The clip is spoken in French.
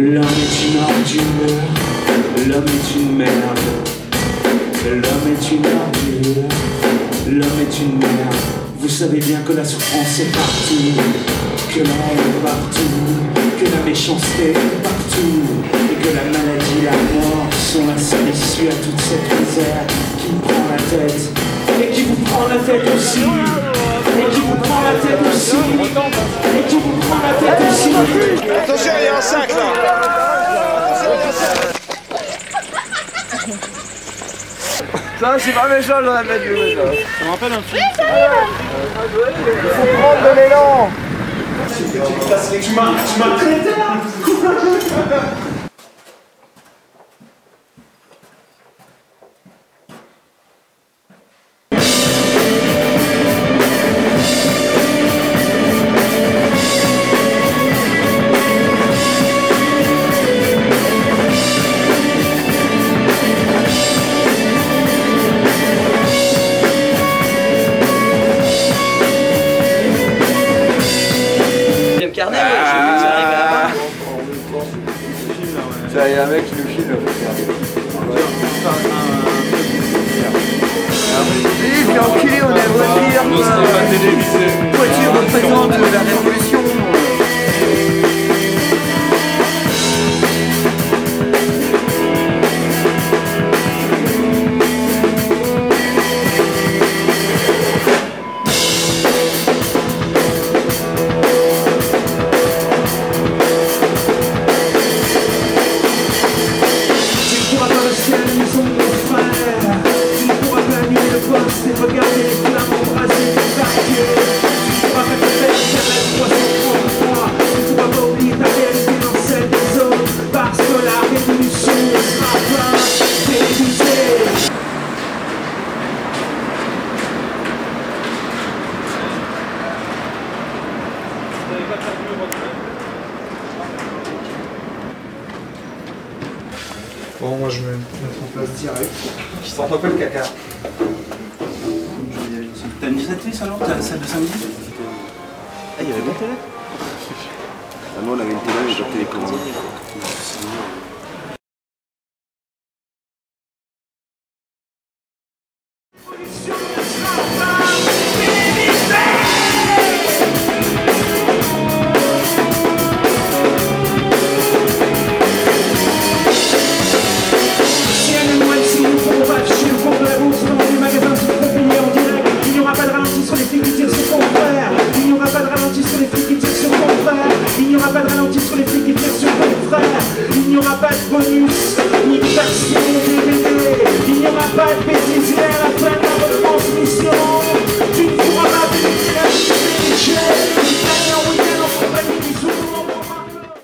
L'homme est une ordure, l'homme est une merde. L'homme est une ordure, l'homme est une merde. Vous savez bien que la souffrance est partout, que l'homme est partout, que la méchanceté est partout et que la maladie, et la mort sont la seule issue à toute cette misère qui me prend la tête qui vous prend la tête aussi, et qui vous prend la tête aussi, et qui vous prend la tête aussi. Attention, il y a un sac là Ça, c'est pas méchant, j'aurais pas dû jouer ça. Ça me rappelle un film. Il faut prendre de l'élan Tu m'as, tu m'as traité là Ça, il y a un mec qui nous filme. Eh, j'ai enculé, on est à voiture Non, c'était pas télévisé. Voiture représente la pourras pas rester à la maison de mon frère Tu ne pourras pas annuler le poste et regarder les Bon, moi je vais mettre en place direct. Qui sent un peu le caca. T'as une directrice alors T'as celle de samedi Ah, il y avait bien télé Ah, Nous on avait une télé, mais pas télécommande. CNN, Il n'y aura pas de bonus, ni de taxi, ni de Il n'y aura pas de bénéficiaire à de la retransmission.